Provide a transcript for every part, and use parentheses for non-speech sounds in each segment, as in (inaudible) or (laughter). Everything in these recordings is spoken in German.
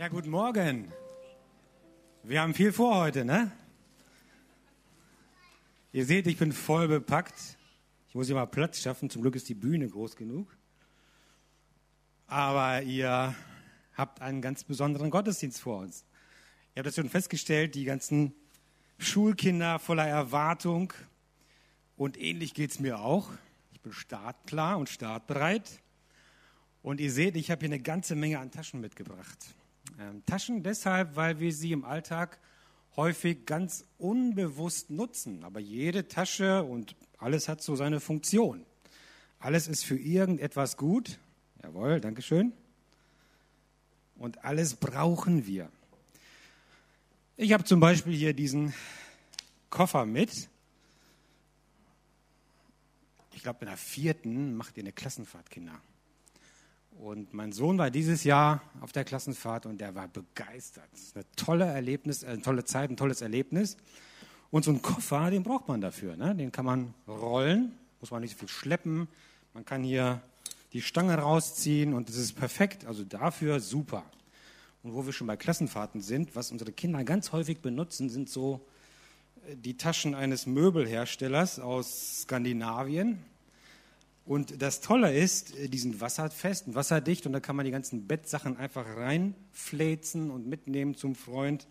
Ja, guten Morgen. Wir haben viel vor heute, ne? Ihr seht, ich bin voll bepackt. Ich muss hier mal Platz schaffen. Zum Glück ist die Bühne groß genug. Aber ihr habt einen ganz besonderen Gottesdienst vor uns. Ihr habt das schon festgestellt, die ganzen Schulkinder voller Erwartung. Und ähnlich geht es mir auch. Ich bin startklar und startbereit. Und ihr seht, ich habe hier eine ganze Menge an Taschen mitgebracht. Ähm, Taschen deshalb, weil wir sie im Alltag häufig ganz unbewusst nutzen. Aber jede Tasche und alles hat so seine Funktion. Alles ist für irgendetwas gut. Jawohl, Dankeschön. Und alles brauchen wir. Ich habe zum Beispiel hier diesen Koffer mit. Ich glaube, in der vierten macht ihr eine Klassenfahrt, Kinder. Und mein Sohn war dieses Jahr auf der Klassenfahrt und der war begeistert. Das ist eine tolle Erlebnis, eine tolle Zeit, ein tolles Erlebnis. Und so einen Koffer, den braucht man dafür. Ne? Den kann man rollen, muss man nicht so viel schleppen. Man kann hier die Stange rausziehen und das ist perfekt. Also dafür super. Und wo wir schon bei Klassenfahrten sind, was unsere Kinder ganz häufig benutzen, sind so äh, die Taschen eines Möbelherstellers aus Skandinavien. Und das Tolle ist, äh, die sind wasserfest und wasserdicht und da kann man die ganzen Bettsachen einfach reinfläzen und mitnehmen zum Freund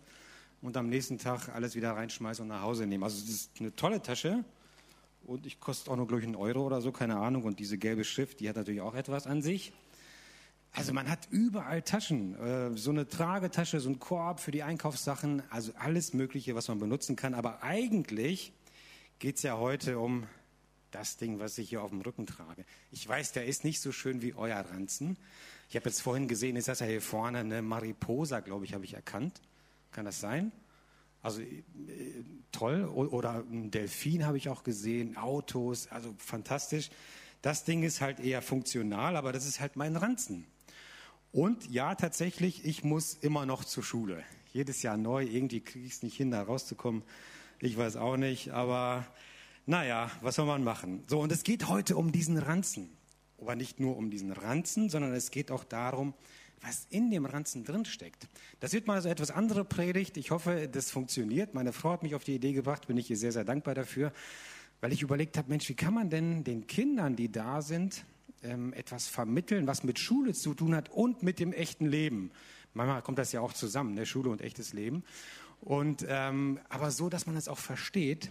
und am nächsten Tag alles wieder reinschmeißen und nach Hause nehmen. Also das ist eine tolle Tasche und ich kostet auch nur, glaube ich, einen Euro oder so, keine Ahnung. Und diese gelbe Schrift, die hat natürlich auch etwas an sich. Also man hat überall Taschen, äh, so eine Tragetasche, so ein Korb für die Einkaufssachen, also alles Mögliche, was man benutzen kann. Aber eigentlich geht es ja heute um das Ding, was ich hier auf dem Rücken trage. Ich weiß, der ist nicht so schön wie euer Ranzen. Ich habe jetzt vorhin gesehen, ist das ja hier vorne eine Mariposa, glaube ich, habe ich erkannt. Kann das sein? Also äh, toll. Oder ein Delfin habe ich auch gesehen, Autos, also fantastisch. Das Ding ist halt eher funktional, aber das ist halt mein Ranzen. Und ja, tatsächlich, ich muss immer noch zur Schule. Jedes Jahr neu, irgendwie kriege ich es nicht hin, da rauszukommen. Ich weiß auch nicht, aber naja, was soll man machen? So, und es geht heute um diesen Ranzen. Aber nicht nur um diesen Ranzen, sondern es geht auch darum, was in dem Ranzen drinsteckt. Das wird mal so etwas andere Predigt. Ich hoffe, das funktioniert. Meine Frau hat mich auf die Idee gebracht, bin ich ihr sehr, sehr dankbar dafür, weil ich überlegt habe, Mensch, wie kann man denn den Kindern, die da sind, ähm, etwas vermitteln, was mit Schule zu tun hat und mit dem echten Leben. Manchmal kommt das ja auch zusammen, ne? Schule und echtes Leben. Und, ähm, aber so, dass man es auch versteht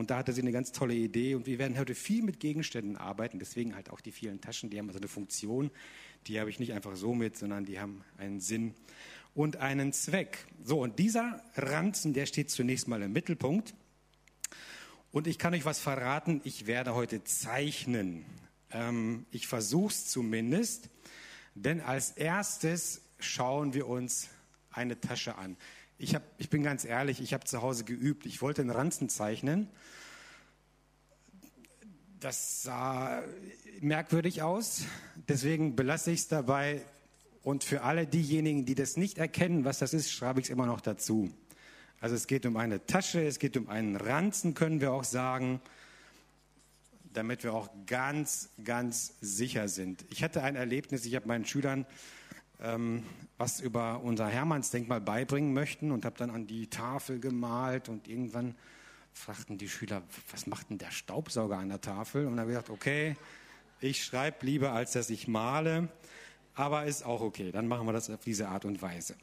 und da hatte sie eine ganz tolle Idee. Und wir werden heute viel mit Gegenständen arbeiten. Deswegen halt auch die vielen Taschen, die haben also eine Funktion. Die habe ich nicht einfach so mit, sondern die haben einen Sinn und einen Zweck. So, und dieser Ranzen, der steht zunächst mal im Mittelpunkt. Und ich kann euch was verraten, ich werde heute zeichnen. Ähm, ich versuche es zumindest, denn als erstes schauen wir uns eine Tasche an. Ich, hab, ich bin ganz ehrlich, ich habe zu Hause geübt. Ich wollte einen Ranzen zeichnen. Das sah merkwürdig aus. Deswegen belasse ich es dabei. Und für alle diejenigen, die das nicht erkennen, was das ist, schreibe ich es immer noch dazu. Also es geht um eine Tasche, es geht um einen Ranzen, können wir auch sagen, damit wir auch ganz, ganz sicher sind. Ich hatte ein Erlebnis, ich habe meinen Schülern ähm, was über unser Hermannsdenkmal beibringen möchten und habe dann an die Tafel gemalt und irgendwann fragten die Schüler, was macht denn der Staubsauger an der Tafel? Und dann habe ich gesagt, okay, ich schreibe lieber, als dass ich male, aber ist auch okay, dann machen wir das auf diese Art und Weise.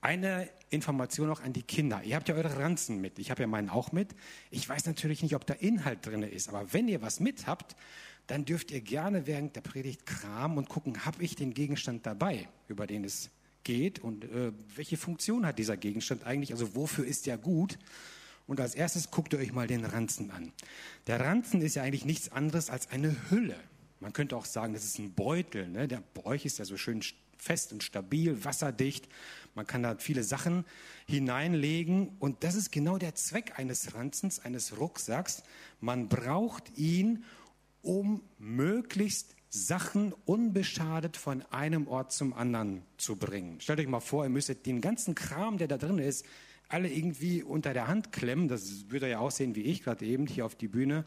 Eine Information noch an die Kinder. Ihr habt ja eure Ranzen mit. Ich habe ja meinen auch mit. Ich weiß natürlich nicht, ob da Inhalt drin ist, aber wenn ihr was mit habt, dann dürft ihr gerne während der Predigt kramen und gucken, habe ich den Gegenstand dabei, über den es geht und äh, welche Funktion hat dieser Gegenstand eigentlich, also wofür ist der gut? Und als erstes guckt ihr euch mal den Ranzen an. Der Ranzen ist ja eigentlich nichts anderes als eine Hülle. Man könnte auch sagen, das ist ein Beutel. Ne? Der Bräuch ist ja so schön fest und stabil, wasserdicht. Man kann da viele Sachen hineinlegen. Und das ist genau der Zweck eines Ranzens, eines Rucksacks. Man braucht ihn, um möglichst Sachen unbeschadet von einem Ort zum anderen zu bringen. Stellt euch mal vor, ihr müsstet den ganzen Kram, der da drin ist, alle irgendwie unter der Hand klemmen. Das würde ja aussehen wie ich gerade eben hier auf die Bühne.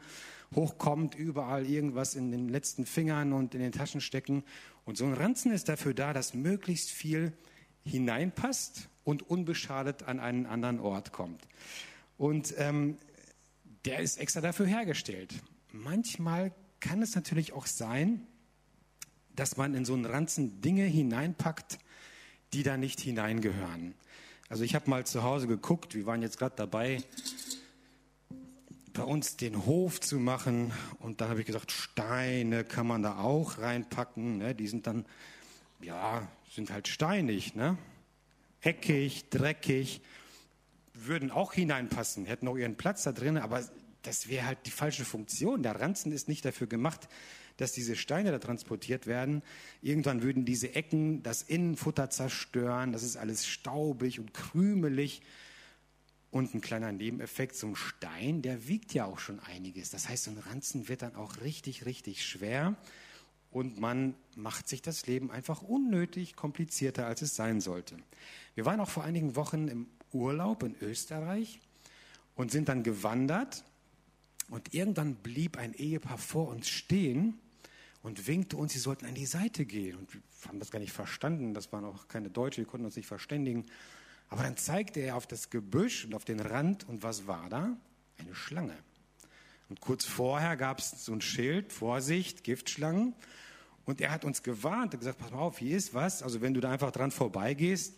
Hochkommt, überall irgendwas in den letzten Fingern und in den Taschen stecken. Und so ein Ranzen ist dafür da, dass möglichst viel hineinpasst und unbeschadet an einen anderen Ort kommt. Und ähm, der ist extra dafür hergestellt. Manchmal kann es natürlich auch sein, dass man in so einen Ranzen Dinge hineinpackt, die da nicht hineingehören. Also ich habe mal zu Hause geguckt, wir waren jetzt gerade dabei, bei uns den Hof zu machen und dann habe ich gesagt, Steine kann man da auch reinpacken, ne? die sind dann, ja, sind halt steinig, ne? eckig, dreckig, würden auch hineinpassen, hätten auch ihren Platz da drin, aber das wäre halt die falsche Funktion. Der Ranzen ist nicht dafür gemacht, dass diese Steine da transportiert werden. Irgendwann würden diese Ecken das Innenfutter zerstören. Das ist alles staubig und krümelig. Und ein kleiner Nebeneffekt, so ein Stein, der wiegt ja auch schon einiges. Das heißt, so ein Ranzen wird dann auch richtig, richtig schwer. Und man macht sich das Leben einfach unnötig komplizierter, als es sein sollte. Wir waren auch vor einigen Wochen im Urlaub in Österreich und sind dann gewandert. Und irgendwann blieb ein Ehepaar vor uns stehen und winkte uns, sie sollten an die Seite gehen. Und wir haben das gar nicht verstanden. Das waren auch keine Deutsche, wir konnten uns nicht verständigen. Aber dann zeigte er auf das Gebüsch und auf den Rand. Und was war da? Eine Schlange. Und kurz vorher gab es so ein Schild, Vorsicht, Giftschlangen. Und er hat uns gewarnt und gesagt, pass mal auf, hier ist was. Also wenn du da einfach dran vorbeigehst,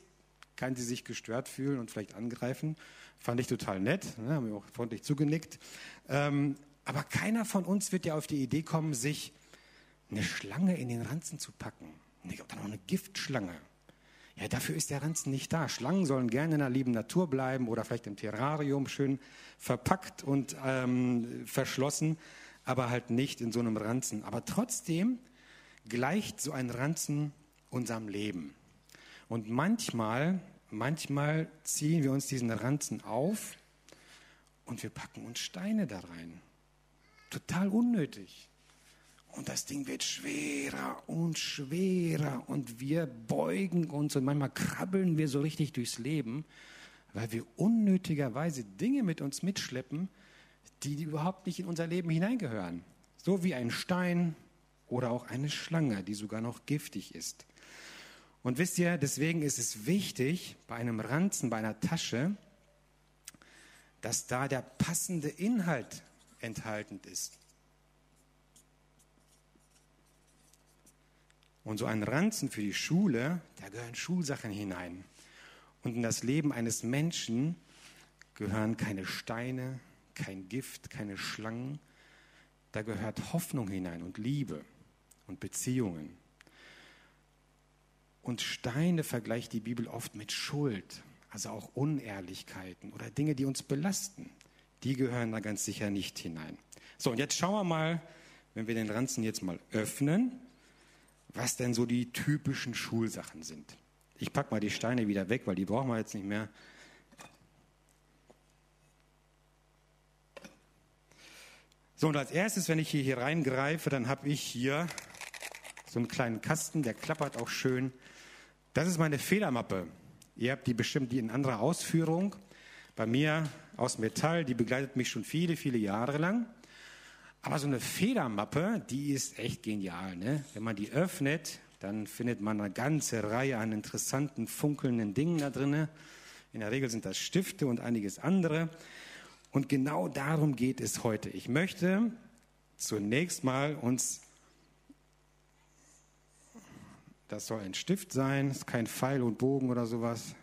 kann sie sich gestört fühlen und vielleicht angreifen. Fand ich total nett, ne, haben wir auch freundlich zugenickt. Ähm, aber keiner von uns wird ja auf die Idee kommen, sich eine Schlange in den Ranzen zu packen. Oder noch eine Giftschlange. Ja, dafür ist der Ranzen nicht da. Schlangen sollen gerne in der lieben Natur bleiben oder vielleicht im Terrarium schön verpackt und ähm, verschlossen, aber halt nicht in so einem Ranzen. Aber trotzdem gleicht so ein Ranzen unserem Leben. Und manchmal, manchmal ziehen wir uns diesen Ranzen auf und wir packen uns Steine da rein. Total unnötig. Und das Ding wird schwerer und schwerer und wir beugen uns und manchmal krabbeln wir so richtig durchs Leben, weil wir unnötigerweise Dinge mit uns mitschleppen, die überhaupt nicht in unser Leben hineingehören. So wie ein Stein oder auch eine Schlange, die sogar noch giftig ist. Und wisst ihr, deswegen ist es wichtig, bei einem Ranzen, bei einer Tasche, dass da der passende Inhalt enthalten ist. Und so ein Ranzen für die Schule, da gehören Schulsachen hinein. Und in das Leben eines Menschen gehören keine Steine, kein Gift, keine Schlangen. Da gehört Hoffnung hinein und Liebe und Beziehungen. Und Steine vergleicht die Bibel oft mit Schuld, also auch Unehrlichkeiten oder Dinge, die uns belasten. Die gehören da ganz sicher nicht hinein. So, und jetzt schauen wir mal, wenn wir den Ranzen jetzt mal öffnen, was denn so die typischen Schulsachen sind. Ich packe mal die Steine wieder weg, weil die brauchen wir jetzt nicht mehr. So, und als erstes, wenn ich hier, hier reingreife, dann habe ich hier so einen kleinen Kasten, der klappert auch schön. Das ist meine Federmappe. Ihr habt die bestimmt in anderer Ausführung. Bei mir aus Metall, die begleitet mich schon viele, viele Jahre lang. Aber so eine Federmappe, die ist echt genial. Ne? Wenn man die öffnet, dann findet man eine ganze Reihe an interessanten, funkelnden Dingen da drin. In der Regel sind das Stifte und einiges andere. Und genau darum geht es heute. Ich möchte zunächst mal uns, das soll ein Stift sein, ist kein Pfeil und Bogen oder sowas,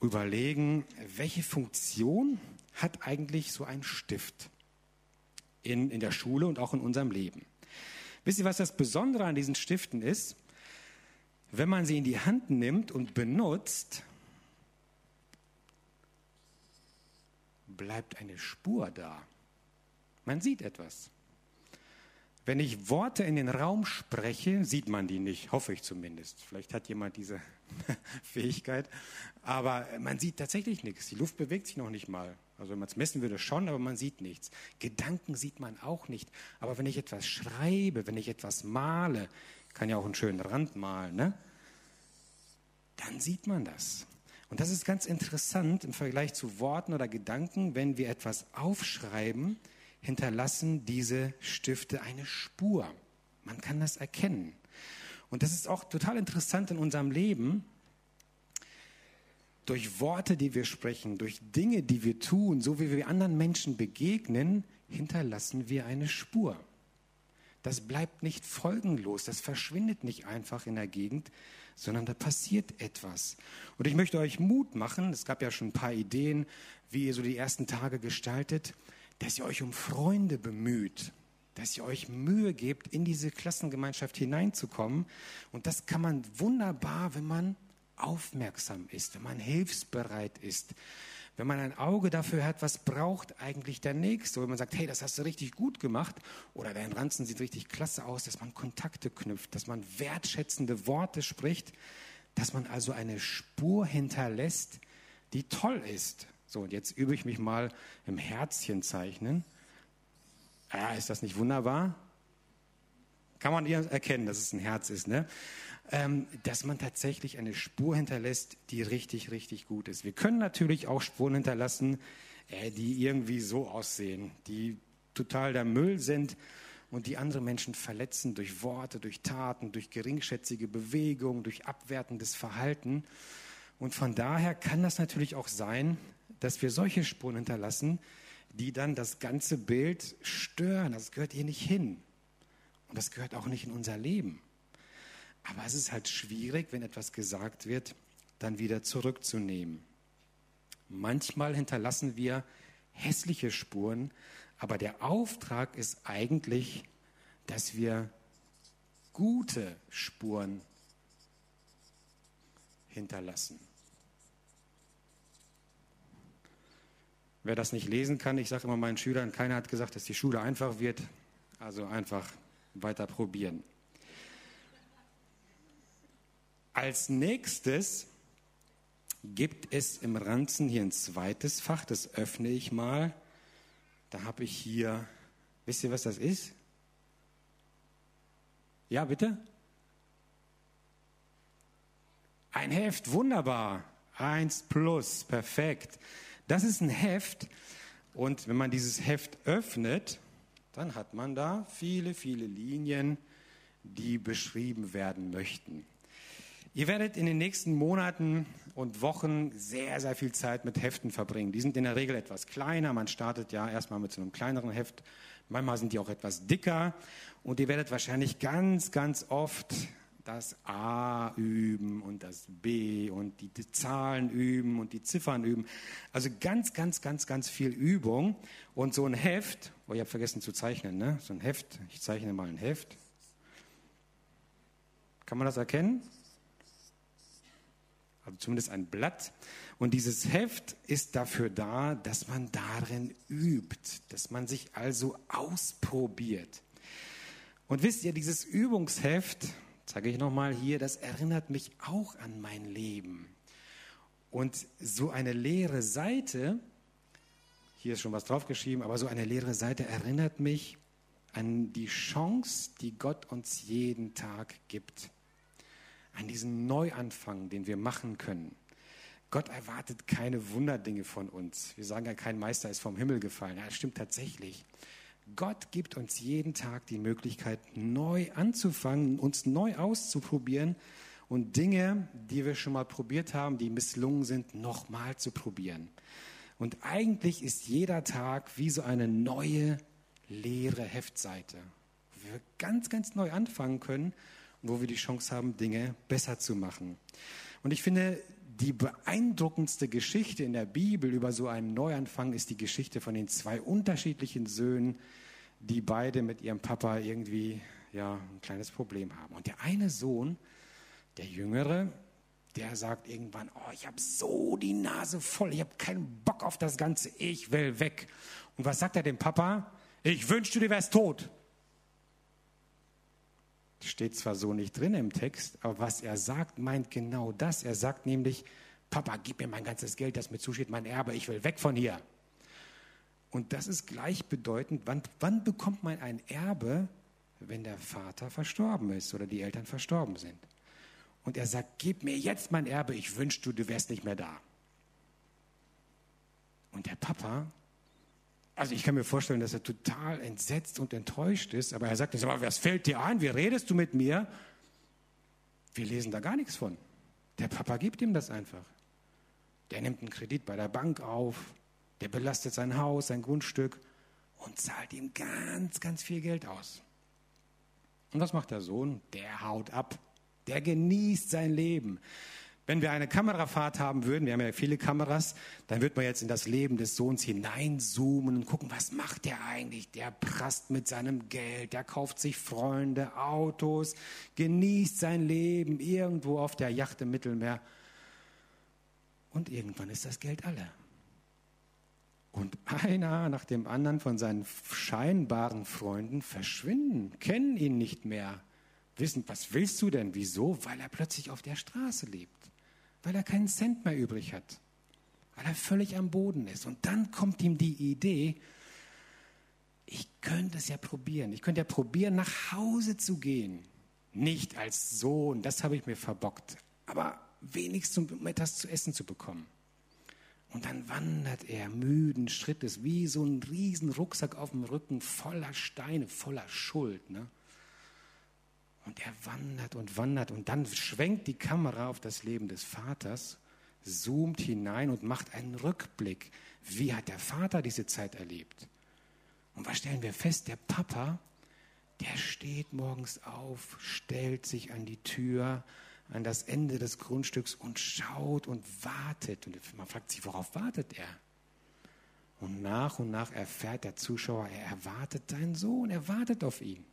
überlegen, welche Funktion hat eigentlich so ein Stift in, in der Schule und auch in unserem Leben. Wisst ihr, was das Besondere an diesen Stiften ist? Wenn man sie in die Hand nimmt und benutzt, bleibt eine Spur da. Man sieht etwas. Wenn ich Worte in den Raum spreche, sieht man die nicht, hoffe ich zumindest. Vielleicht hat jemand diese (laughs) Fähigkeit, aber man sieht tatsächlich nichts. Die Luft bewegt sich noch nicht mal. Also wenn man es messen würde, schon, aber man sieht nichts. Gedanken sieht man auch nicht. Aber wenn ich etwas schreibe, wenn ich etwas male, kann ja auch einen schönen Rand malen, ne? dann sieht man das. Und das ist ganz interessant im Vergleich zu Worten oder Gedanken. Wenn wir etwas aufschreiben, hinterlassen diese Stifte eine Spur. Man kann das erkennen. Und das ist auch total interessant in unserem Leben. Durch Worte, die wir sprechen, durch Dinge, die wir tun, so wie wir anderen Menschen begegnen, hinterlassen wir eine Spur. Das bleibt nicht folgenlos, das verschwindet nicht einfach in der Gegend, sondern da passiert etwas. Und ich möchte euch Mut machen, es gab ja schon ein paar Ideen, wie ihr so die ersten Tage gestaltet, dass ihr euch um Freunde bemüht, dass ihr euch Mühe gebt, in diese Klassengemeinschaft hineinzukommen. Und das kann man wunderbar, wenn man aufmerksam ist, wenn man hilfsbereit ist, wenn man ein Auge dafür hat, was braucht eigentlich der Nächste, wenn man sagt, hey, das hast du richtig gut gemacht oder dein Ranzen sieht richtig klasse aus, dass man Kontakte knüpft, dass man wertschätzende Worte spricht, dass man also eine Spur hinterlässt, die toll ist. So, und jetzt übe ich mich mal im Herzchen zeichnen. Ja, ist das nicht wunderbar? Kann man hier erkennen, dass es ein Herz ist, ne? Ähm, dass man tatsächlich eine Spur hinterlässt, die richtig, richtig gut ist. Wir können natürlich auch Spuren hinterlassen, äh, die irgendwie so aussehen, die total der Müll sind und die andere Menschen verletzen durch Worte, durch Taten, durch geringschätzige Bewegungen, durch abwertendes Verhalten. Und von daher kann das natürlich auch sein, dass wir solche Spuren hinterlassen, die dann das ganze Bild stören. Das gehört hier nicht hin. Und das gehört auch nicht in unser Leben. Aber es ist halt schwierig, wenn etwas gesagt wird, dann wieder zurückzunehmen. Manchmal hinterlassen wir hässliche Spuren, aber der Auftrag ist eigentlich, dass wir gute Spuren hinterlassen. Wer das nicht lesen kann, ich sage immer meinen Schülern, keiner hat gesagt, dass die Schule einfach wird, also einfach weiter probieren. Als nächstes gibt es im Ranzen hier ein zweites Fach, das öffne ich mal. Da habe ich hier, wisst ihr, was das ist? Ja, bitte? Ein Heft, wunderbar. Eins plus, perfekt. Das ist ein Heft und wenn man dieses Heft öffnet, dann hat man da viele, viele Linien, die beschrieben werden möchten. Ihr werdet in den nächsten Monaten und Wochen sehr, sehr viel Zeit mit Heften verbringen. Die sind in der Regel etwas kleiner. Man startet ja erstmal mit so einem kleineren Heft. Manchmal sind die auch etwas dicker. Und ihr werdet wahrscheinlich ganz, ganz oft das A üben und das B und die, die, Zahlen üben und die Ziffern üben. Also ganz, ganz, ganz, ganz viel Übung. Und so ein Heft, oh, ich habe vergessen zu zeichnen, ne? So ein Heft, ich zeichne mal ein Heft. Kann man das erkennen? also zumindest ein Blatt. Und dieses Heft ist dafür da, dass man darin übt, dass man sich also ausprobiert. Und wisst ihr, dieses Übungsheft, zeige ich nochmal hier, das erinnert mich auch an mein Leben. Und so eine leere Seite, hier ist schon was draufgeschrieben, aber so eine leere Seite erinnert mich an die Chance, die Gott uns jeden Tag gibt an diesen Neuanfang, den wir machen können. Gott erwartet keine Wunderdinge von uns. Wir sagen ja, kein Meister ist vom Himmel gefallen. Ja, das stimmt tatsächlich. Gott gibt uns jeden Tag die Möglichkeit, neu anzufangen, uns neu auszuprobieren und Dinge, die wir schon mal probiert haben, die misslungen sind, nochmal zu probieren. Und eigentlich ist jeder Tag wie so eine neue, leere Heftseite, wo wir ganz, ganz neu anfangen können wo wir die Chance haben, Dinge besser zu machen. Und ich finde, die beeindruckendste Geschichte in der Bibel über so einen Neuanfang ist die Geschichte von den zwei unterschiedlichen Söhnen, die beide mit ihrem Papa irgendwie ja, ein kleines Problem haben. Und der eine Sohn, der Jüngere, der sagt irgendwann, oh, ich habe so die Nase voll, ich habe keinen Bock auf das Ganze, ich will weg. Und was sagt er dem Papa? Ich wünschte, du wärst tot. Steht zwar so nicht drin im Text, aber was er sagt, meint genau das. Er sagt nämlich, Papa, gib mir mein ganzes Geld, das mir zusteht, mein Erbe, ich will weg von hier. Und das ist gleichbedeutend, wann, wann bekommt man ein Erbe, wenn der Vater verstorben ist oder die Eltern verstorben sind? Und er sagt, gib mir jetzt mein Erbe, ich wünschte, du wärst nicht mehr da. Und der Papa also ich kann mir vorstellen, dass er total entsetzt und enttäuscht ist, aber er sagt, aber was fällt dir ein? Wie redest du mit mir? Wir lesen da gar nichts von. Der Papa gibt ihm das einfach. Der nimmt einen Kredit bei der Bank auf, der belastet sein Haus, sein Grundstück und zahlt ihm ganz, ganz viel Geld aus. Und was macht der Sohn? Der haut ab. Der genießt sein Leben. Wenn wir eine Kamerafahrt haben würden, wir haben ja viele Kameras, dann wird man jetzt in das Leben des Sohns hineinzoomen und gucken, was macht der eigentlich? Der prasst mit seinem Geld, der kauft sich Freunde, Autos, genießt sein Leben irgendwo auf der Yacht im Mittelmeer. Und irgendwann ist das Geld alle. Und einer nach dem anderen von seinen scheinbaren Freunden verschwinden, kennen ihn nicht mehr, wissen, was willst du denn? Wieso? Weil er plötzlich auf der Straße lebt weil er keinen Cent mehr übrig hat, weil er völlig am Boden ist. Und dann kommt ihm die Idee, ich könnte es ja probieren. Ich könnte ja probieren, nach Hause zu gehen. Nicht als Sohn, das habe ich mir verbockt, aber wenigstens um etwas zu essen zu bekommen. Und dann wandert er müden Schrittes, wie so ein riesen Rucksack auf dem Rücken, voller Steine, voller Schuld. Ne? Und er wandert und wandert und dann schwenkt die Kamera auf das Leben des Vaters, zoomt hinein und macht einen Rückblick. Wie hat der Vater diese Zeit erlebt? Und was stellen wir fest? Der Papa, der steht morgens auf, stellt sich an die Tür, an das Ende des Grundstücks und schaut und wartet. Und man fragt sich, worauf wartet er? Und nach und nach erfährt der Zuschauer, er erwartet seinen Sohn, er wartet auf ihn.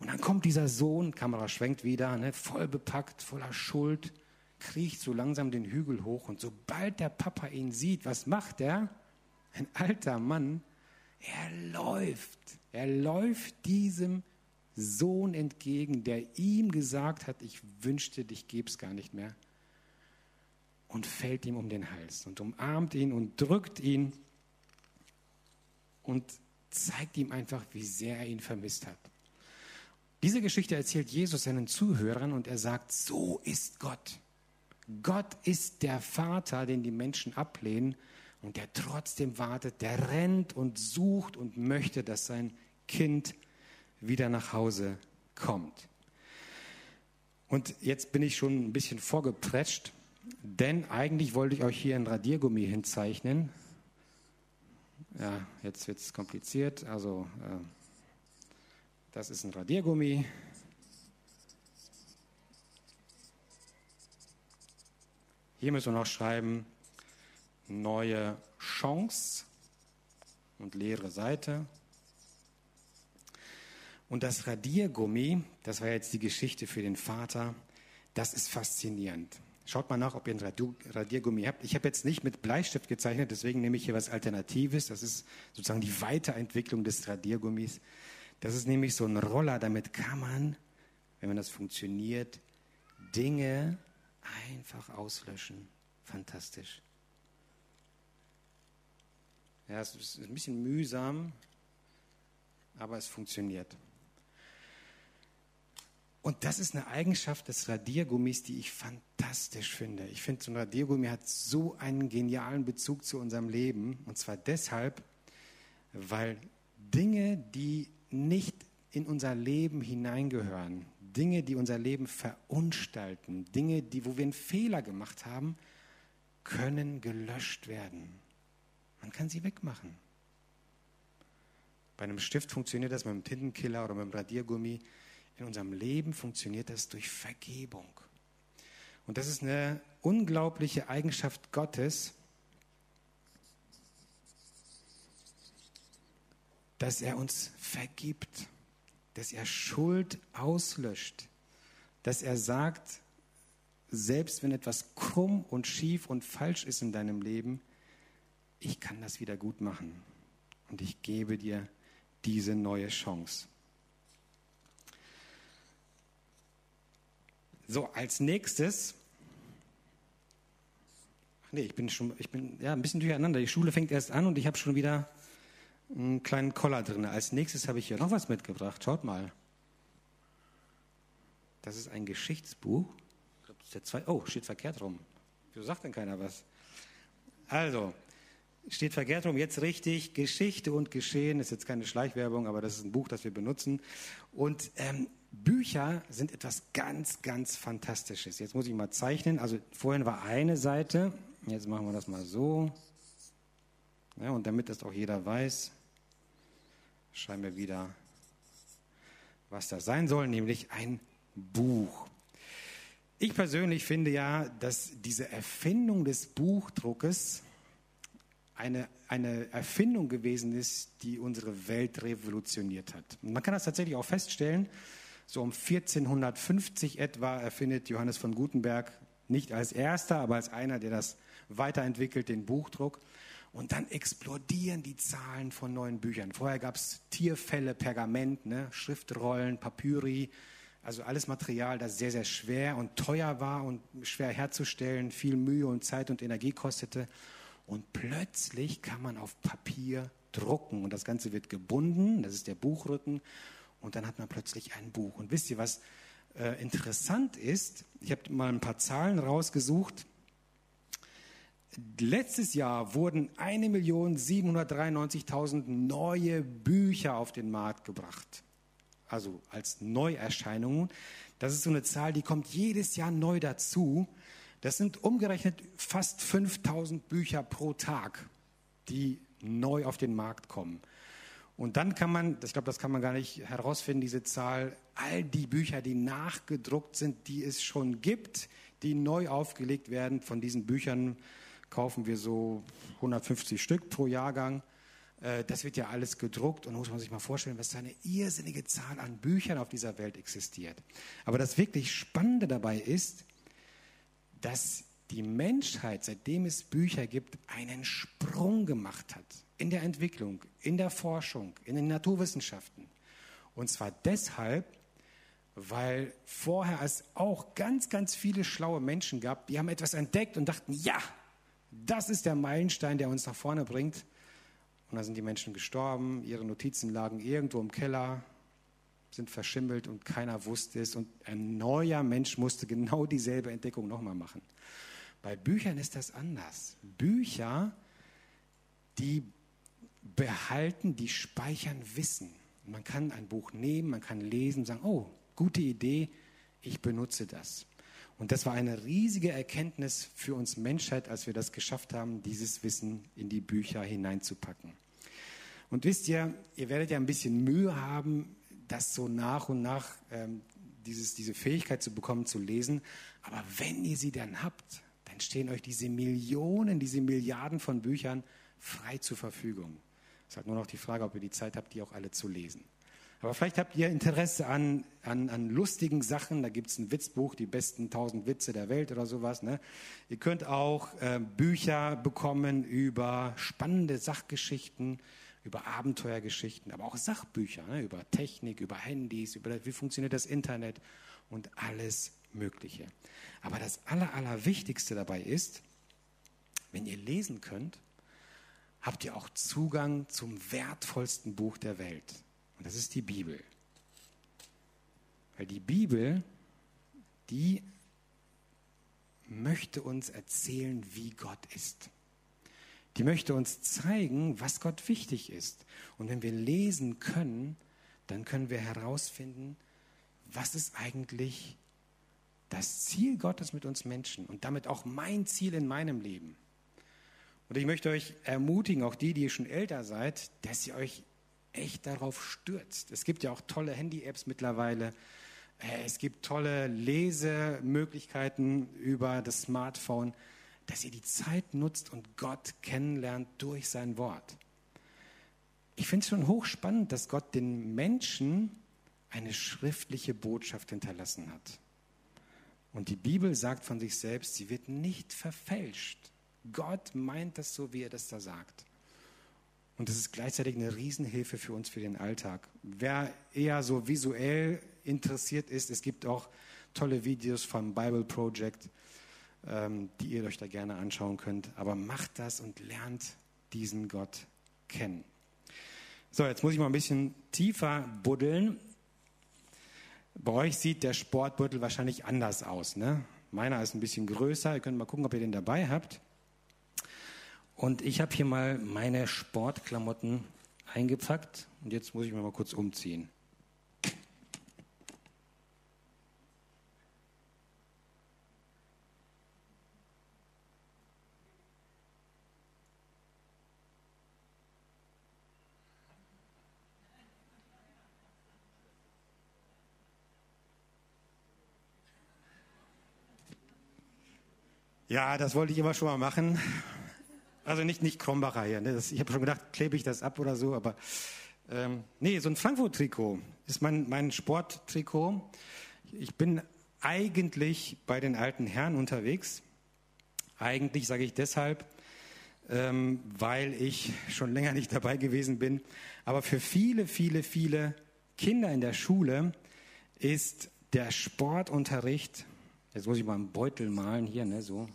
Und dann kommt dieser Sohn, Kamera schwenkt wieder, ne, voll bepackt, voller Schuld, kriecht so langsam den Hügel hoch. Und sobald der Papa ihn sieht, was macht er? Ein alter Mann, er läuft. Er läuft diesem Sohn entgegen, der ihm gesagt hat, ich wünschte, dich gäbe es gar nicht mehr. Und fällt ihm um den Hals und umarmt ihn und drückt ihn und zeigt ihm einfach, wie sehr er ihn vermisst hat. Diese Geschichte erzählt Jesus seinen Zuhörern und er sagt, so ist Gott. Gott ist der Vater, den die Menschen ablehnen und der trotzdem wartet, der rennt und sucht und möchte, dass sein Kind wieder nach Hause kommt. Und jetzt bin ich schon ein bisschen vorgeprescht, denn eigentlich wollte ich euch hier ein Radiergummi hinzeichnen. Ja, jetzt wird es kompliziert. Also äh, das ist ein Radiergummi. Hier müssen wir noch schreiben, neue Chance und leere Seite. Und das Radiergummi, das war jetzt die Geschichte für den Vater, das ist faszinierend. Schaut mal nach, ob ihr ein Radiergummi habt. Ich habe jetzt nicht mit Bleistift gezeichnet, deswegen nehme ich hier was Alternatives. Das ist sozusagen die Weiterentwicklung des Radiergummis. Das ist nämlich so ein Roller, damit kann man, wenn man das funktioniert, Dinge einfach auslöschen. Fantastisch. Ja, es ist ein bisschen mühsam, aber es funktioniert. Und das ist eine Eigenschaft des Radiergummis, die ich fantastisch finde. Ich finde, so ein Radiergummi hat so einen genialen Bezug zu unserem Leben. Und zwar deshalb, weil Dinge, die nicht in unser Leben hineingehören, Dinge, die unser Leben verunstalten, Dinge, die, wo wir einen Fehler gemacht haben, können gelöscht werden. Man kann sie wegmachen. Bei einem Stift funktioniert das mit einem Tintenkiller oder mit einem Radiergummi. In unserem Leben funktioniert das durch Vergebung. Und das ist eine unglaubliche Eigenschaft Gottes, dass er uns vergibt, dass er Schuld auslöscht, dass er sagt, selbst wenn etwas krumm und schief und falsch ist in deinem Leben, ich kann das wieder gut machen und ich gebe dir diese neue Chance. So, als nächstes, ach nee, ich bin schon, ich bin ja ein bisschen durcheinander. Die Schule fängt erst an und ich habe schon wieder einen kleinen Koller drin. Als nächstes habe ich hier noch was mitgebracht. Schaut mal. Das ist ein Geschichtsbuch. Oh, steht verkehrt rum. Wieso sagt denn keiner was? Also, steht verkehrt rum, jetzt richtig. Geschichte und Geschehen ist jetzt keine Schleichwerbung, aber das ist ein Buch, das wir benutzen. Und ähm, Bücher sind etwas ganz, ganz Fantastisches. Jetzt muss ich mal zeichnen. Also vorhin war eine Seite, jetzt machen wir das mal so. Ja, und damit das auch jeder weiß, schreiben wir wieder, was das sein soll, nämlich ein Buch. Ich persönlich finde ja, dass diese Erfindung des Buchdruckes eine, eine Erfindung gewesen ist, die unsere Welt revolutioniert hat. Und man kann das tatsächlich auch feststellen. So um 1450 etwa erfindet Johannes von Gutenberg nicht als erster, aber als einer, der das weiterentwickelt, den Buchdruck. Und dann explodieren die Zahlen von neuen Büchern. Vorher gab es Tierfälle, Pergament, ne, Schriftrollen, Papyri, also alles Material, das sehr, sehr schwer und teuer war und schwer herzustellen, viel Mühe und Zeit und Energie kostete. Und plötzlich kann man auf Papier drucken und das Ganze wird gebunden, das ist der Buchrücken und dann hat man plötzlich ein Buch. Und wisst ihr, was äh, interessant ist? Ich habe mal ein paar Zahlen rausgesucht. Letztes Jahr wurden 1.793.000 neue Bücher auf den Markt gebracht. Also als Neuerscheinungen. Das ist so eine Zahl, die kommt jedes Jahr neu dazu. Das sind umgerechnet fast 5000 Bücher pro Tag, die neu auf den Markt kommen. Und dann kann man, ich glaube, das kann man gar nicht herausfinden, diese Zahl, all die Bücher, die nachgedruckt sind, die es schon gibt, die neu aufgelegt werden. Von diesen Büchern kaufen wir so 150 Stück pro Jahrgang. Äh, das wird ja alles gedruckt und muss man sich mal vorstellen, was für eine irrsinnige Zahl an Büchern auf dieser Welt existiert. Aber das wirklich Spannende dabei ist, dass die Menschheit, seitdem es Bücher gibt, einen Sprung gemacht hat in der Entwicklung, in der Forschung, in den Naturwissenschaften. Und zwar deshalb, weil vorher es auch ganz, ganz viele schlaue Menschen gab, die haben etwas entdeckt und dachten, ja, das ist der Meilenstein, der uns nach vorne bringt. Und da sind die Menschen gestorben, ihre Notizen lagen irgendwo im Keller, sind verschimmelt und keiner wusste es. Und ein neuer Mensch musste genau dieselbe Entdeckung nochmal machen. Bei Büchern ist das anders. Bücher, die behalten, die speichern Wissen. Man kann ein Buch nehmen, man kann lesen, sagen, oh, gute Idee, ich benutze das. Und das war eine riesige Erkenntnis für uns Menschheit, als wir das geschafft haben, dieses Wissen in die Bücher hineinzupacken. Und wisst ihr, ihr werdet ja ein bisschen Mühe haben, das so nach und nach, ähm, dieses, diese Fähigkeit zu bekommen, zu lesen. Aber wenn ihr sie dann habt, dann stehen euch diese Millionen, diese Milliarden von Büchern frei zur Verfügung. Es ist halt nur noch die Frage, ob ihr die Zeit habt, die auch alle zu lesen. Aber vielleicht habt ihr Interesse an, an, an lustigen Sachen. Da gibt es ein Witzbuch, die besten tausend Witze der Welt oder sowas. Ne? Ihr könnt auch äh, Bücher bekommen über spannende Sachgeschichten, über Abenteuergeschichten, aber auch Sachbücher ne, über Technik, über Handys, über wie funktioniert das Internet und alles Mögliche. Aber das Aller, Allerwichtigste dabei ist, wenn ihr lesen könnt, habt ihr auch Zugang zum wertvollsten Buch der Welt. Und das ist die Bibel. Weil die Bibel, die möchte uns erzählen, wie Gott ist. Die möchte uns zeigen, was Gott wichtig ist. Und wenn wir lesen können, dann können wir herausfinden, was ist eigentlich das Ziel Gottes mit uns Menschen und damit auch mein Ziel in meinem Leben. Und ich möchte euch ermutigen, auch die, die schon älter seid, dass ihr euch echt darauf stürzt. Es gibt ja auch tolle Handy-Apps mittlerweile. Äh, es gibt tolle Lesemöglichkeiten über das Smartphone dass ihr die Zeit nutzt und Gott kennenlernt durch sein Wort. Ich finde es schon hochspannend, dass Gott den Menschen eine schriftliche Botschaft hinterlassen hat. Und die Bibel sagt von sich selbst, sie wird nicht verfälscht. Gott meint das so, wie er das da sagt. Und das ist gleichzeitig eine Riesenhilfe für uns für den Alltag. Wer eher so visuell interessiert ist, es gibt auch tolle Videos vom Bible Project, ähm, die ihr euch da gerne anschauen könnt. Aber macht das und lernt diesen Gott kennen. So, jetzt muss ich mal ein bisschen tiefer buddeln. Bei euch sieht der Sportbeutel wahrscheinlich anders aus. Ne? Meiner ist ein bisschen größer. Ihr könnt mal gucken, ob ihr den dabei habt. Und ich habe hier mal meine Sportklamotten eingepackt und jetzt muss ich mir mal kurz umziehen. Ja, das wollte ich immer schon mal machen. Also nicht, nicht Krombacher hier. Ne? Das, ich habe schon gedacht, klebe ich das ab oder so, aber ähm, nee, so ein Frankfurt-Trikot ist mein, mein Sporttrikot. Ich bin eigentlich bei den alten Herren unterwegs. Eigentlich sage ich deshalb, ähm, weil ich schon länger nicht dabei gewesen bin. Aber für viele, viele, viele Kinder in der Schule ist der Sportunterricht, jetzt muss ich mal einen Beutel malen hier, ne, so,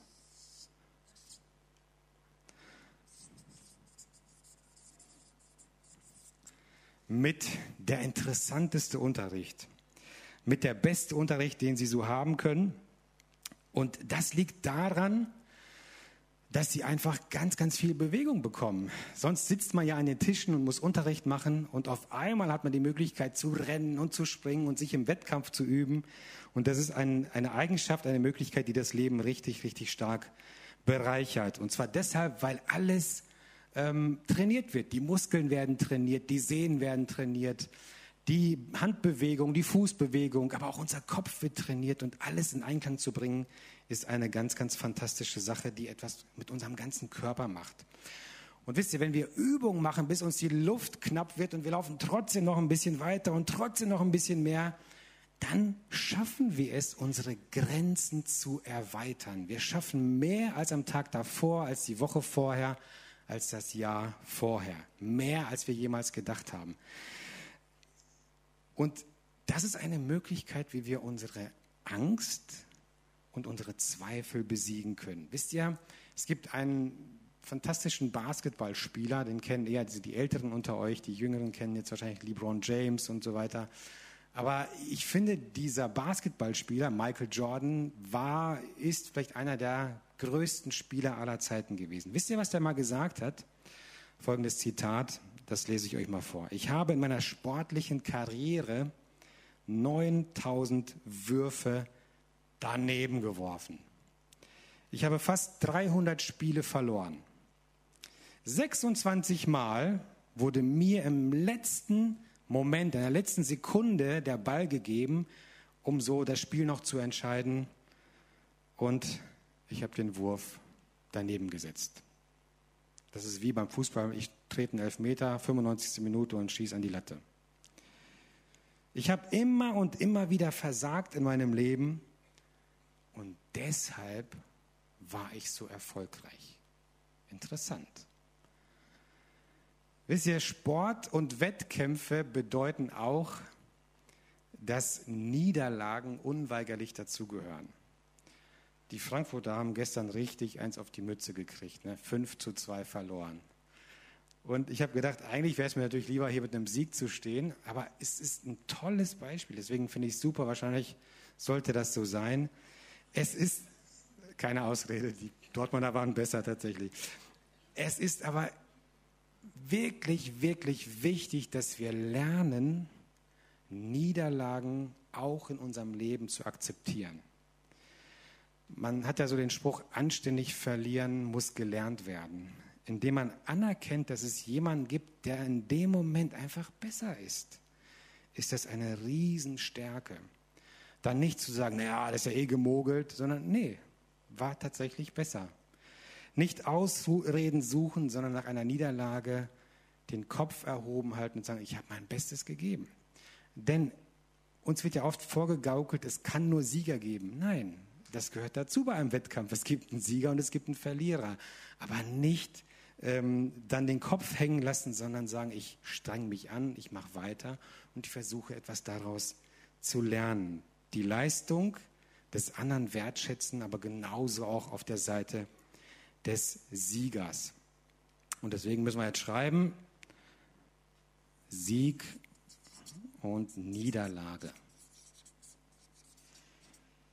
mit der interessanteste Unterricht, mit der beste Unterricht, den Sie so haben können. Und das liegt daran, dass sie einfach ganz, ganz viel Bewegung bekommen. Sonst sitzt man ja an den Tischen und muss Unterricht machen und auf einmal hat man die Möglichkeit zu rennen und zu springen und sich im Wettkampf zu üben. Und das ist ein, eine Eigenschaft, eine Möglichkeit, die das Leben richtig, richtig stark bereichert. Und zwar deshalb, weil alles ähm, trainiert wird. Die Muskeln werden trainiert, die Sehnen werden trainiert, die Handbewegung, die Fußbewegung, aber auch unser Kopf wird trainiert und alles in Einklang zu bringen, ist eine ganz, ganz fantastische Sache, die etwas mit unserem ganzen Körper macht. Und wisst ihr, wenn wir Übungen machen, bis uns die Luft knapp wird und wir laufen trotzdem noch ein bisschen weiter und trotzdem noch ein bisschen mehr, dann schaffen wir es, unsere Grenzen zu erweitern. Wir schaffen mehr als am Tag davor, als die Woche vorher, als das Jahr vorher. Mehr, als wir jemals gedacht haben. Und das ist eine Möglichkeit, wie wir unsere Angst und unsere Zweifel besiegen können. Wisst ihr, es gibt einen fantastischen Basketballspieler, den kennen eher die Älteren unter euch, die Jüngeren kennen jetzt wahrscheinlich LeBron James und so weiter. Aber ich finde, dieser Basketballspieler, Michael Jordan, war, ist vielleicht einer der größten Spieler aller Zeiten gewesen. Wisst ihr, was der mal gesagt hat? Folgendes Zitat, das lese ich euch mal vor. Ich habe in meiner sportlichen Karriere 9000 Würfe daneben geworfen. Ich habe fast 300 Spiele verloren. 26 Mal wurde mir im letzten Moment, in der letzten Sekunde der Ball gegeben, um so das Spiel noch zu entscheiden. Und ich habe den Wurf daneben gesetzt. Das ist wie beim Fußball, ich trete einen Elfmeter, 95. Minute und schieße an die Latte. Ich habe immer und immer wieder versagt in meinem Leben und deshalb war ich so erfolgreich. Interessant. Wisst ihr, Sport und Wettkämpfe bedeuten auch, dass Niederlagen unweigerlich dazugehören. Die Frankfurter haben gestern richtig eins auf die Mütze gekriegt, ne? 5 zu 2 verloren. Und ich habe gedacht, eigentlich wäre es mir natürlich lieber, hier mit einem Sieg zu stehen, aber es ist ein tolles Beispiel. Deswegen finde ich es super, wahrscheinlich sollte das so sein. Es ist keine Ausrede, die Dortmunder waren besser tatsächlich. Es ist aber wirklich, wirklich wichtig, dass wir lernen, Niederlagen auch in unserem Leben zu akzeptieren. Man hat ja so den Spruch, anständig verlieren muss gelernt werden, indem man anerkennt, dass es jemanden gibt, der in dem Moment einfach besser ist. Ist das eine Riesenstärke dann nicht zu sagen, naja, das ist ja eh gemogelt, sondern nee, war tatsächlich besser. Nicht Ausreden suchen, sondern nach einer Niederlage den Kopf erhoben halten und sagen, ich habe mein Bestes gegeben. Denn uns wird ja oft vorgegaukelt, es kann nur Sieger geben. Nein, das gehört dazu bei einem Wettkampf. Es gibt einen Sieger und es gibt einen Verlierer. Aber nicht ähm, dann den Kopf hängen lassen, sondern sagen, ich streng mich an, ich mache weiter und ich versuche etwas daraus zu lernen die Leistung des anderen wertschätzen, aber genauso auch auf der Seite des Siegers. Und deswegen müssen wir jetzt schreiben, Sieg und Niederlage.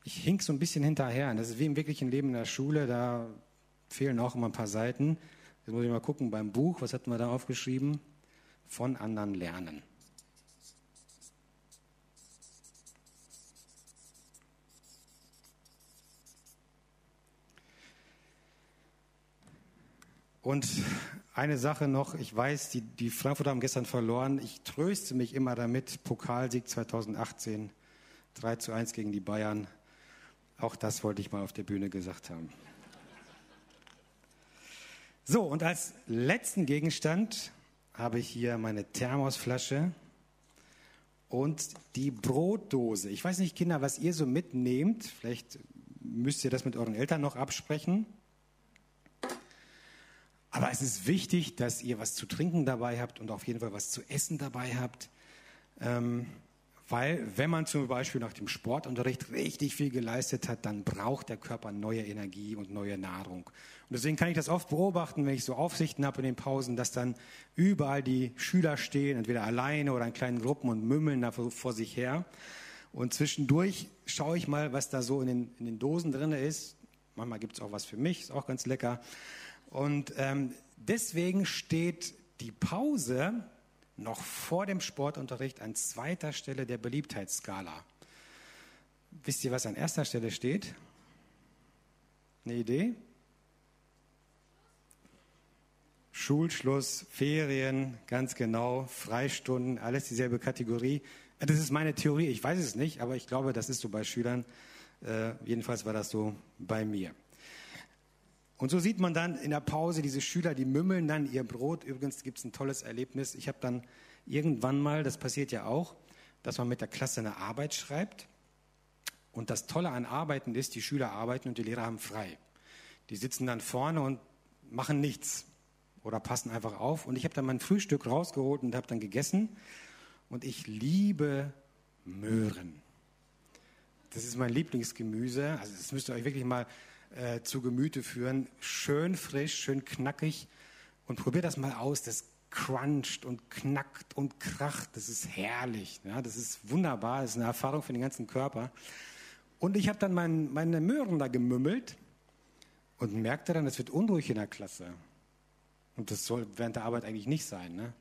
Ich hink so ein bisschen hinterher. Das ist wie im wirklichen Leben in der Schule, da fehlen auch immer ein paar Seiten. Jetzt muss ich mal gucken beim Buch, was hatten wir da aufgeschrieben? Von anderen lernen. Und eine Sache noch, ich weiß, die, die Frankfurter haben gestern verloren. Ich tröste mich immer damit. Pokalsieg 2018, 3 zu 1 gegen die Bayern. Auch das wollte ich mal auf der Bühne gesagt haben. So, und als letzten Gegenstand habe ich hier meine Thermosflasche und die Brotdose. Ich weiß nicht, Kinder, was ihr so mitnehmt. Vielleicht müsst ihr das mit euren Eltern noch absprechen. Aber es ist wichtig, dass ihr was zu trinken dabei habt und auf jeden Fall was zu essen dabei habt. Ähm, weil wenn man zum Beispiel nach dem Sportunterricht richtig viel geleistet hat, dann braucht der Körper neue Energie und neue Nahrung. Und deswegen kann ich das oft beobachten, wenn ich so Aufsichten habe in den Pausen, dass dann überall die Schüler stehen, entweder alleine oder in kleinen Gruppen und mümmeln da vor sich her. Und zwischendurch schaue ich mal, was da so in den, in den Dosen drin ist. Manchmal gibt es auch was für mich, ist auch ganz lecker. Und ähm, deswegen steht die Pause noch vor dem Sportunterricht an zweiter Stelle der Beliebtheitsskala. Wisst ihr, was an erster Stelle steht? Eine Idee? Schulschluss, Ferien, ganz genau, Freistunden, alles dieselbe Kategorie. Das ist meine Theorie, ich weiß es nicht, aber ich glaube, das ist so bei Schülern. Äh, jedenfalls war das so bei mir. Und so sieht man dann in der Pause diese Schüler, die mümmeln dann ihr Brot. Übrigens gibt es ein tolles Erlebnis. Ich habe dann irgendwann mal, das passiert ja auch, dass man mit der Klasse eine Arbeit schreibt. Und das Tolle an Arbeiten ist, die Schüler arbeiten und die Lehrer haben frei. Die sitzen dann vorne und machen nichts oder passen einfach auf. Und ich habe dann mein Frühstück rausgeholt und habe dann gegessen. Und ich liebe Möhren. Das ist mein Lieblingsgemüse. Also das müsst ihr euch wirklich mal äh, zu Gemüte führen. Schön frisch, schön knackig. Und probiert das mal aus. Das cruncht und knackt und kracht. Das ist herrlich. Ja, das ist wunderbar. Das ist eine Erfahrung für den ganzen Körper. Und ich habe dann mein, meine Möhren da gemümmelt und merkte dann, es wird unruhig in der Klasse. Und das soll während der Arbeit eigentlich nicht sein. Ne?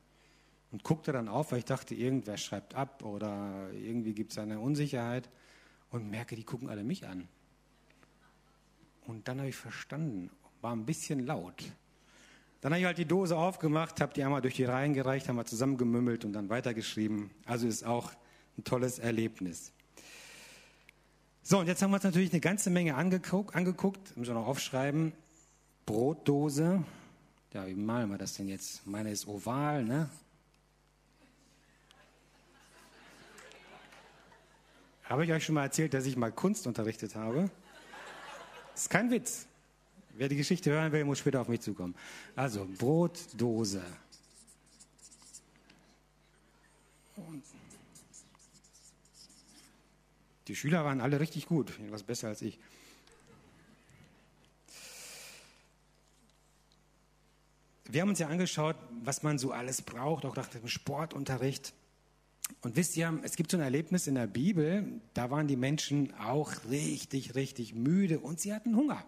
Und guckte dann auf, weil ich dachte, irgendwer schreibt ab oder irgendwie gibt es eine Unsicherheit. Und merke, die gucken alle mich an. Und dann habe ich verstanden, war ein bisschen laut. Dann habe ich halt die Dose aufgemacht, habe die einmal durch die Reihen gereicht, haben wir zusammengemümmelt und dann weitergeschrieben. Also ist auch ein tolles Erlebnis. So, und jetzt haben wir uns natürlich eine ganze Menge angeguckt, angeguckt müssen wir noch aufschreiben. Brotdose. Ja, wie malen wir das denn jetzt? Meine ist oval, ne? Habe ich euch schon mal erzählt, dass ich mal Kunst unterrichtet habe? Das ist kein Witz. Wer die Geschichte hören will, muss später auf mich zukommen. Also, Brotdose. Die Schüler waren alle richtig gut, etwas besser als ich. Wir haben uns ja angeschaut, was man so alles braucht, auch nach dem Sportunterricht. Und wisst ihr, es gibt so ein Erlebnis in der Bibel, da waren die Menschen auch richtig, richtig müde und sie hatten Hunger.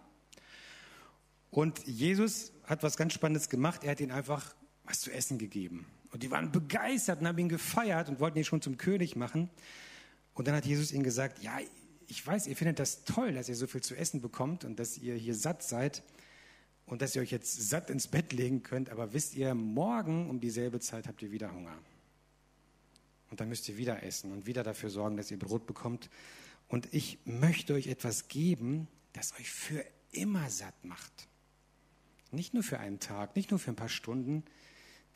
Und Jesus hat was ganz Spannendes gemacht. Er hat ihnen einfach was zu essen gegeben. Und die waren begeistert und haben ihn gefeiert und wollten ihn schon zum König machen. Und dann hat Jesus ihnen gesagt, ja, ich weiß, ihr findet das toll, dass ihr so viel zu essen bekommt und dass ihr hier satt seid und dass ihr euch jetzt satt ins Bett legen könnt. Aber wisst ihr, morgen um dieselbe Zeit habt ihr wieder Hunger. Und dann müsst ihr wieder essen und wieder dafür sorgen, dass ihr Brot bekommt. Und ich möchte euch etwas geben, das euch für immer satt macht. Nicht nur für einen Tag, nicht nur für ein paar Stunden,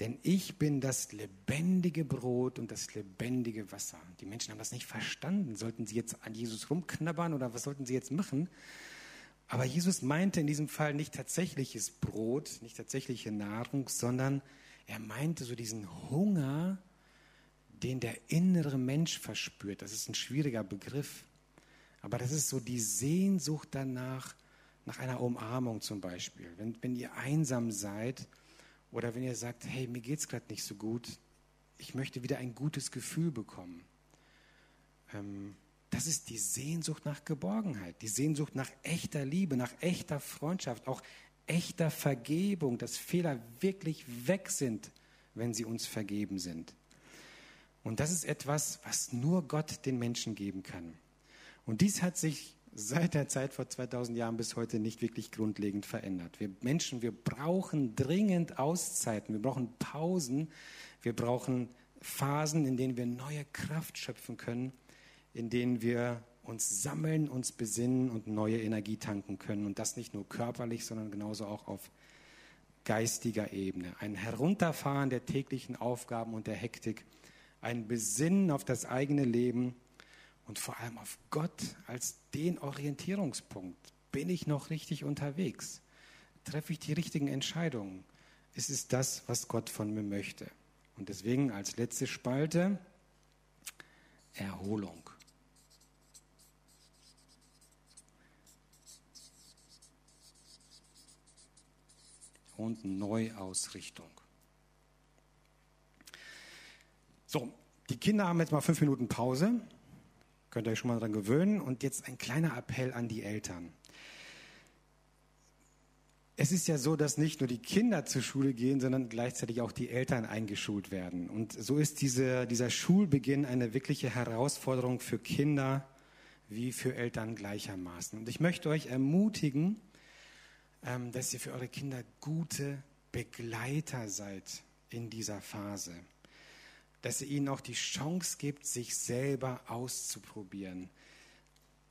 denn ich bin das lebendige Brot und das lebendige Wasser. Die Menschen haben das nicht verstanden. Sollten sie jetzt an Jesus rumknabbern oder was sollten sie jetzt machen? Aber Jesus meinte in diesem Fall nicht tatsächliches Brot, nicht tatsächliche Nahrung, sondern er meinte so diesen Hunger den der innere Mensch verspürt. Das ist ein schwieriger Begriff. Aber das ist so die Sehnsucht danach, nach einer Umarmung zum Beispiel. Wenn, wenn ihr einsam seid oder wenn ihr sagt, hey, mir geht es gerade nicht so gut, ich möchte wieder ein gutes Gefühl bekommen. Ähm, das ist die Sehnsucht nach Geborgenheit, die Sehnsucht nach echter Liebe, nach echter Freundschaft, auch echter Vergebung, dass Fehler wirklich weg sind, wenn sie uns vergeben sind. Und das ist etwas, was nur Gott den Menschen geben kann. Und dies hat sich seit der Zeit vor 2000 Jahren bis heute nicht wirklich grundlegend verändert. Wir Menschen, wir brauchen dringend Auszeiten, wir brauchen Pausen, wir brauchen Phasen, in denen wir neue Kraft schöpfen können, in denen wir uns sammeln, uns besinnen und neue Energie tanken können. Und das nicht nur körperlich, sondern genauso auch auf geistiger Ebene. Ein Herunterfahren der täglichen Aufgaben und der Hektik. Ein Besinnen auf das eigene Leben und vor allem auf Gott als den Orientierungspunkt. Bin ich noch richtig unterwegs? Treffe ich die richtigen Entscheidungen? Ist es das, was Gott von mir möchte? Und deswegen als letzte Spalte Erholung. Und Neuausrichtung. So, die Kinder haben jetzt mal fünf Minuten Pause. Könnt ihr euch schon mal daran gewöhnen. Und jetzt ein kleiner Appell an die Eltern. Es ist ja so, dass nicht nur die Kinder zur Schule gehen, sondern gleichzeitig auch die Eltern eingeschult werden. Und so ist diese, dieser Schulbeginn eine wirkliche Herausforderung für Kinder wie für Eltern gleichermaßen. Und ich möchte euch ermutigen, ähm, dass ihr für eure Kinder gute Begleiter seid in dieser Phase dass ihr ihnen auch die Chance gibt, sich selber auszuprobieren.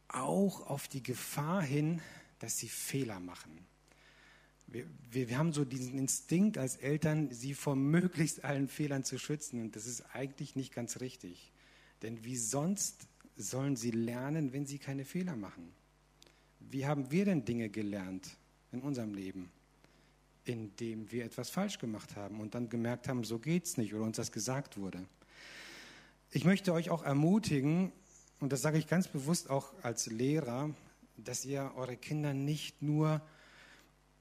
Auch auf die Gefahr hin, dass sie Fehler machen. Wir, wir, wir, haben so diesen Instinkt als Eltern, sie vor möglichst allen Fehlern zu schützen. Und das ist eigentlich nicht ganz richtig. Denn wie sonst sollen sie lernen, wenn sie keine Fehler machen? Wie haben wir denn Dinge gelernt in unserem Leben? Indem wir etwas falsch gemacht haben und dann gemerkt haben, so geht's nicht oder uns das gesagt wurde. Ich möchte euch auch ermutigen, und das sage ich ganz bewusst auch als Lehrer, dass ihr eure Kinder nicht nur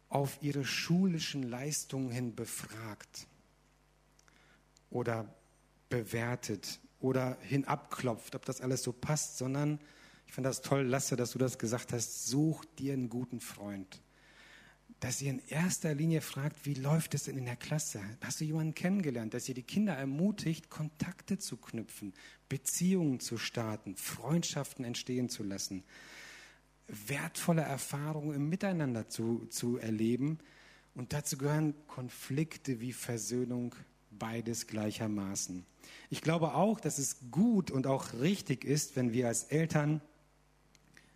auf ihre schulischen Leistungen hin befragt oder bewertet oder hinabklopft, ob das alles so passt, sondern ich finde das toll, Lasse, dass du das gesagt hast, such dir einen guten Freund dass ihr in erster Linie fragt, wie läuft es denn in der Klasse? Hast du jemanden kennengelernt? Dass ihr die Kinder ermutigt, Kontakte zu knüpfen, Beziehungen zu starten, Freundschaften entstehen zu lassen, wertvolle Erfahrungen im Miteinander zu, zu erleben. Und dazu gehören Konflikte wie Versöhnung, beides gleichermaßen. Ich glaube auch, dass es gut und auch richtig ist, wenn wir als Eltern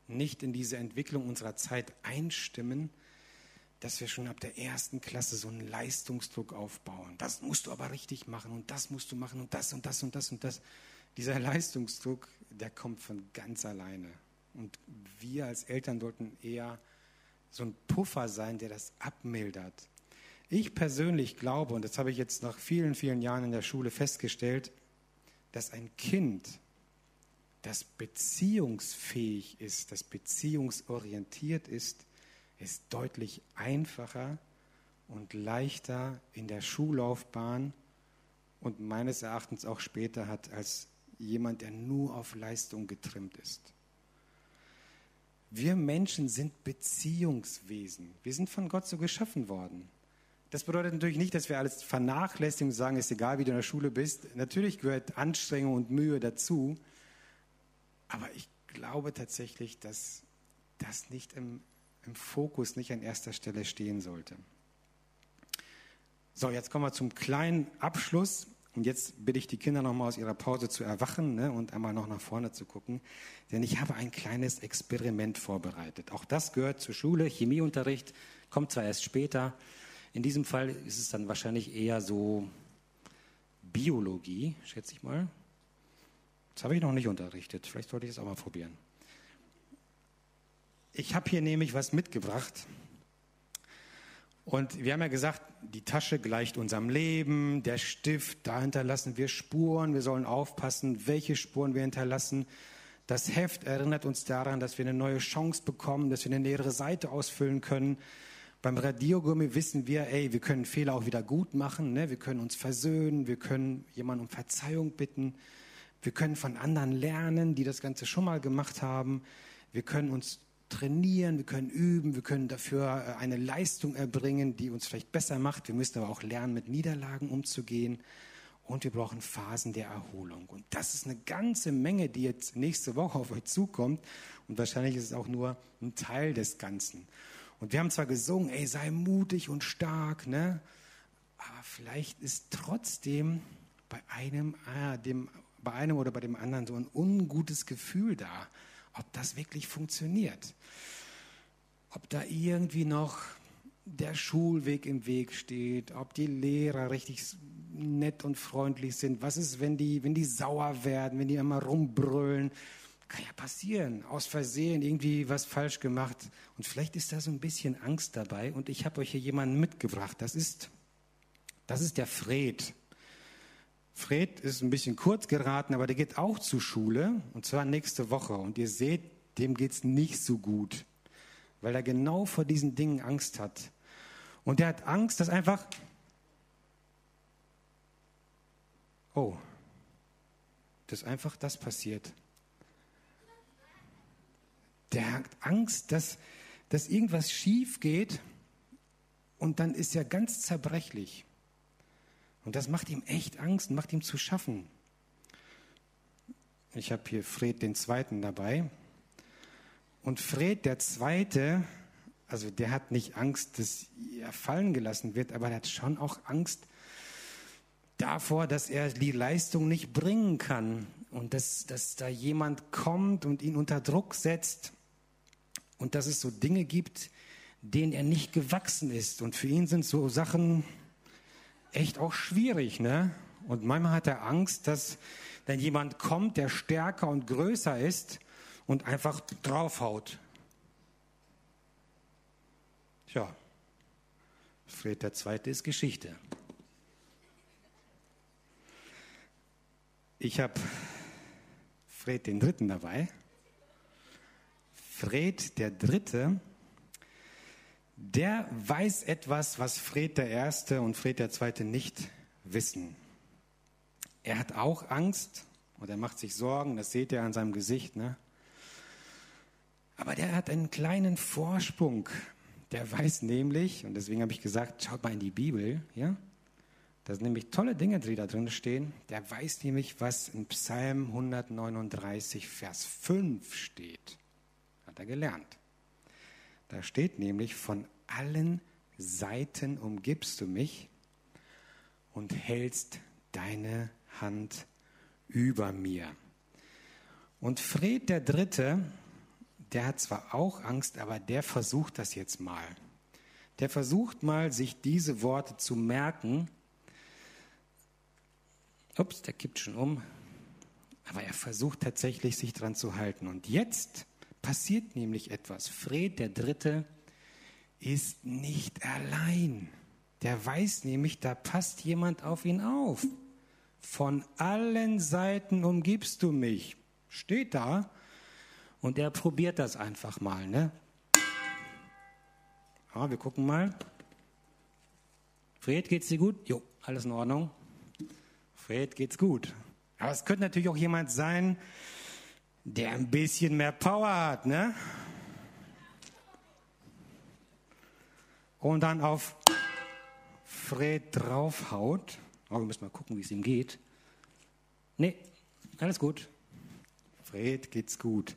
nicht in diese Entwicklung unserer Zeit einstimmen, dass wir schon ab der ersten Klasse so einen Leistungsdruck aufbauen. Das musst du aber richtig machen und das musst du machen und das und das und das und das. Dieser Leistungsdruck, der kommt von ganz alleine. Und wir als Eltern sollten eher so ein Puffer sein, der das abmildert. Ich persönlich glaube, und das habe ich jetzt nach vielen, vielen Jahren in der Schule festgestellt, dass ein Kind, das beziehungsfähig ist, das beziehungsorientiert ist, ist deutlich einfacher und leichter in der Schullaufbahn und meines Erachtens auch später hat als jemand, der nur auf Leistung getrimmt ist. Wir Menschen sind Beziehungswesen. Wir sind von Gott so geschaffen worden. Das bedeutet natürlich nicht, dass wir alles vernachlässigen und sagen, ist egal, wie du in der Schule bist. Natürlich gehört Anstrengung und Mühe dazu. Aber ich glaube tatsächlich, dass das nicht im im Fokus nicht an erster Stelle stehen sollte. So, jetzt kommen wir zum kleinen Abschluss. Und jetzt bitte ich die Kinder nochmal aus ihrer Pause zu erwachen ne, und einmal noch nach vorne zu gucken. Denn ich habe ein kleines Experiment vorbereitet. Auch das gehört zur Schule. Chemieunterricht kommt zwar erst später. In diesem Fall ist es dann wahrscheinlich eher so Biologie, schätze ich mal. Das habe ich noch nicht unterrichtet. Vielleicht sollte ich es auch mal probieren. Ich habe hier nämlich was mitgebracht. Und wir haben ja gesagt, die Tasche gleicht unserem Leben, der Stift, da hinterlassen wir Spuren, wir sollen aufpassen, welche Spuren wir hinterlassen. Das Heft erinnert uns daran, dass wir eine neue Chance bekommen, dass wir eine nähere Seite ausfüllen können. Beim Radiogummi wissen wir, ey, wir können Fehler auch wieder gut machen, ne? wir können uns versöhnen, wir können jemanden um Verzeihung bitten, wir können von anderen lernen, die das Ganze schon mal gemacht haben, wir können uns trainieren, wir können üben, wir können dafür äh, eine Leistung erbringen, die uns vielleicht besser macht. Wir müssen aber auch lernen, mit Niederlagen umzugehen. Und wir brauchen Phasen der Erholung. Und das ist eine ganze Menge, die jetzt nächste Woche auf euch zukommt. Und wahrscheinlich ist es auch nur ein Teil des Ganzen. Und wir haben zwar gesungen, ey, sei mutig und stark, ne? Aber vielleicht ist trotzdem bei einem, ah, dem, bei einem oder bei dem anderen so ein ungutes Gefühl da ob das wirklich funktioniert. Ob da irgendwie noch der Schulweg im Weg steht, ob die Lehrer richtig nett und freundlich sind. Was ist, wenn die, wenn die sauer werden, wenn die immer rumbrüllen? Kann ja passieren, aus Versehen irgendwie was falsch gemacht. Und vielleicht ist da so ein bisschen Angst dabei. Und ich habe euch hier jemanden mitgebracht. Das ist, das ist der Fred. Fred ist ein bisschen kurz geraten, aber der geht auch zur Schule. Und zwar nächste Woche. Und ihr seht, dem geht es nicht so gut, weil er genau vor diesen Dingen Angst hat. Und er hat Angst, dass einfach, oh, dass einfach das passiert der hat Angst, dass, dass irgendwas schief geht und dann ist er ganz zerbrechlich. Und das macht ihm echt Angst, macht ihm zu schaffen. Ich habe hier Fred den Zweiten dabei. Und Fred der Zweite, also der hat nicht Angst, dass er fallen gelassen wird, aber er hat schon auch Angst davor, dass er die Leistung nicht bringen kann und dass, dass da jemand kommt und ihn unter Druck setzt und dass es so Dinge gibt, denen er nicht gewachsen ist. Und für ihn sind so Sachen echt auch schwierig. Ne? Und manchmal hat er Angst, dass dann jemand kommt, der stärker und größer ist und einfach draufhaut. Tja, Fred der Zweite ist Geschichte. Ich habe Fred den Dritten dabei. Fred der Dritte, der weiß etwas, was Fred der Erste und Fred der Zweite nicht wissen. Er hat auch Angst und er macht sich Sorgen, das seht ihr an seinem Gesicht. Ne? Aber der hat einen kleinen Vorsprung. Der weiß nämlich, und deswegen habe ich gesagt, schaut mal in die Bibel, ja? Da sind nämlich tolle Dinge, die da drin stehen. Der weiß nämlich, was in Psalm 139, Vers 5 steht er gelernt. Da steht nämlich, von allen Seiten umgibst du mich und hältst deine Hand über mir. Und Fred der Dritte, der hat zwar auch Angst, aber der versucht das jetzt mal. Der versucht mal, sich diese Worte zu merken. Ups, der kippt schon um. Aber er versucht tatsächlich, sich dran zu halten. Und jetzt passiert nämlich etwas. Fred der Dritte ist nicht allein. Der weiß nämlich, da passt jemand auf ihn auf. Von allen Seiten umgibst du mich. Steht da. Und er probiert das einfach mal. Ne? Ja, wir gucken mal. Fred, geht's dir gut? Jo, alles in Ordnung. Fred, geht's gut. Aber es könnte natürlich auch jemand sein, der ein bisschen mehr Power hat, ne? Und dann auf Fred draufhaut. Oh, wir müssen mal gucken, wie es ihm geht. Nee, alles gut. Fred geht's gut.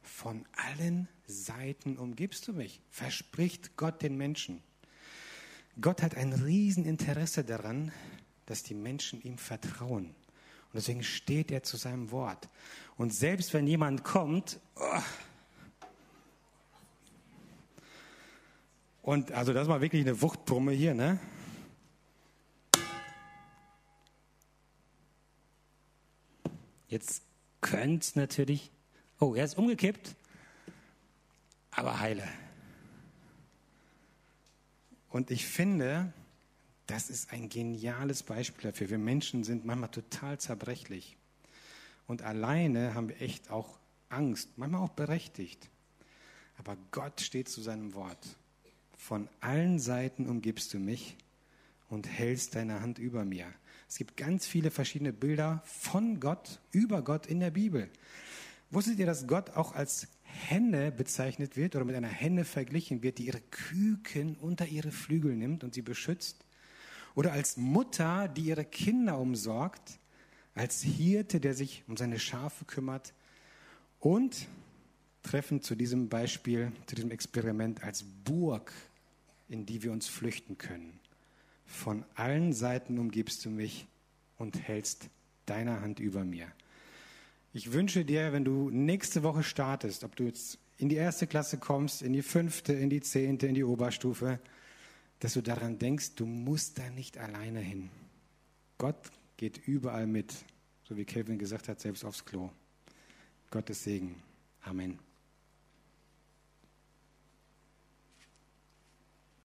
Von allen Seiten umgibst du mich, verspricht Gott den Menschen. Gott hat ein Rieseninteresse daran, dass die Menschen ihm vertrauen. Und deswegen steht er zu seinem Wort. Und selbst wenn jemand kommt, oh, und also das war wirklich eine Wuchtbrumme hier, ne? Jetzt könnte es natürlich. Oh, er ist umgekippt, aber heile. Und ich finde, das ist ein geniales Beispiel dafür. Wir Menschen sind manchmal total zerbrechlich. Und alleine haben wir echt auch Angst, manchmal auch berechtigt. Aber Gott steht zu seinem Wort. Von allen Seiten umgibst du mich und hältst deine Hand über mir. Es gibt ganz viele verschiedene Bilder von Gott, über Gott in der Bibel. Wusstet ihr, dass Gott auch als Henne bezeichnet wird oder mit einer Henne verglichen wird, die ihre Küken unter ihre Flügel nimmt und sie beschützt? Oder als Mutter, die ihre Kinder umsorgt, als Hirte, der sich um seine Schafe kümmert und treffen zu diesem Beispiel, zu diesem Experiment als Burg, in die wir uns flüchten können. Von allen Seiten umgibst du mich und hältst deine Hand über mir. Ich wünsche dir, wenn du nächste Woche startest, ob du jetzt in die erste Klasse kommst, in die fünfte, in die zehnte, in die Oberstufe, dass du daran denkst, du musst da nicht alleine hin. Gott geht überall mit, so wie Kelvin gesagt hat, selbst aufs Klo. Gottes Segen. Amen.